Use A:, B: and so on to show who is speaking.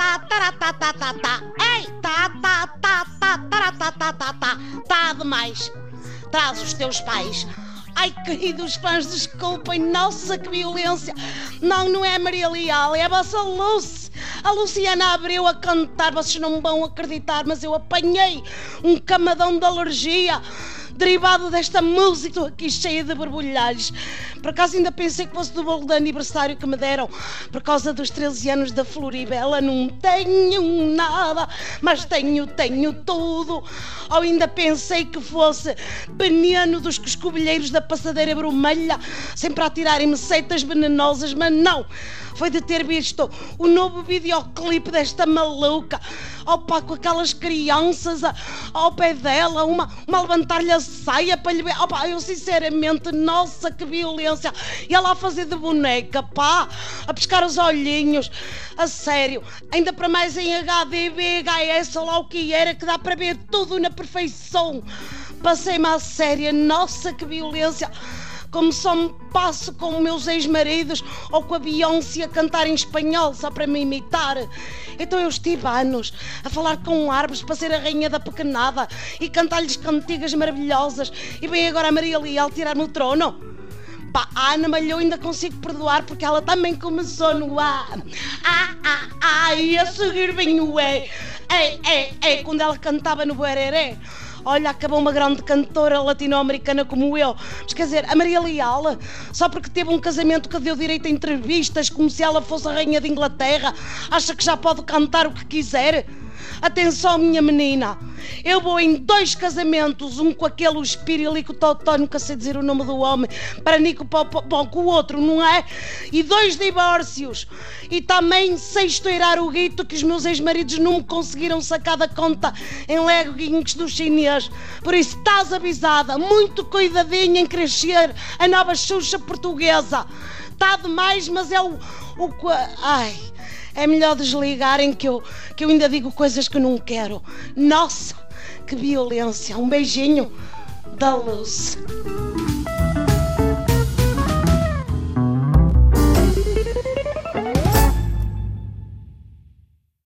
A: tá taratá tá tá tá ei tá tá tá tá taratá tá tá tá tá demais traz os teus pais Ai, queridos fãs, desculpem, nossa, que violência! Não, não é Maria Leal, é a vossa Luce! A Luciana abriu a cantar, vocês não vão acreditar, mas eu apanhei um camadão de alergia derivado desta música. Aqui cheia de borbulhais. Por acaso ainda pensei que fosse do bolo de aniversário que me deram por causa dos 13 anos da Floribela. Não tenho nada, mas tenho, tenho tudo. Ou ainda pensei que fosse veneno dos coscovilheiros da passadeira vermelha, sempre a tirarem-me seitas venenosas, mas não foi de ter visto o novo videoclipe desta maluca. Opa, com aquelas crianças ao pé dela, uma, uma levantar-lhe a saia para lhe ver. Eu sinceramente, nossa, que violência. E ela a fazer de boneca, pá, a pescar os olhinhos. A sério, ainda para mais em HD, VHS, ou lá o que era, que dá para ver tudo na perfeição. Passei-me à séria, nossa, que violência como só me passo com meus ex-maridos ou com a Beyoncé a cantar em espanhol só para me imitar. Então eu estive anos a falar com árvores para ser a rainha da pequenada e cantar-lhes cantigas maravilhosas e vem agora a Maria Leal tirar-me o trono. Pá, a Ana Malhou ainda consigo perdoar porque ela também começou no A. Ah, ah, ah, e a seguir vem o E. É, é, é, quando ela cantava no Buereré. Olha, acabou uma grande cantora latino-americana como eu. Mas quer dizer, a Maria Leal, só porque teve um casamento que deu direito a entrevistas, como se ela fosse a rainha de Inglaterra, acha que já pode cantar o que quiser? Atenção, minha menina. Eu vou em dois casamentos, um com aquele espírilico totó, nunca sei dizer o nome do homem, para Nico bom, com o outro, não é? E dois divórcios. E também sei estourar o guito que os meus ex-maridos não me conseguiram sacar da conta em leguinhos do chinês. Por isso estás avisada, muito cuidadinha em crescer a nova Xuxa portuguesa. Está demais, mas é o. o ai é melhor desligarem que eu, que eu ainda digo coisas que não quero. Nossa, que violência! Um beijinho da luz.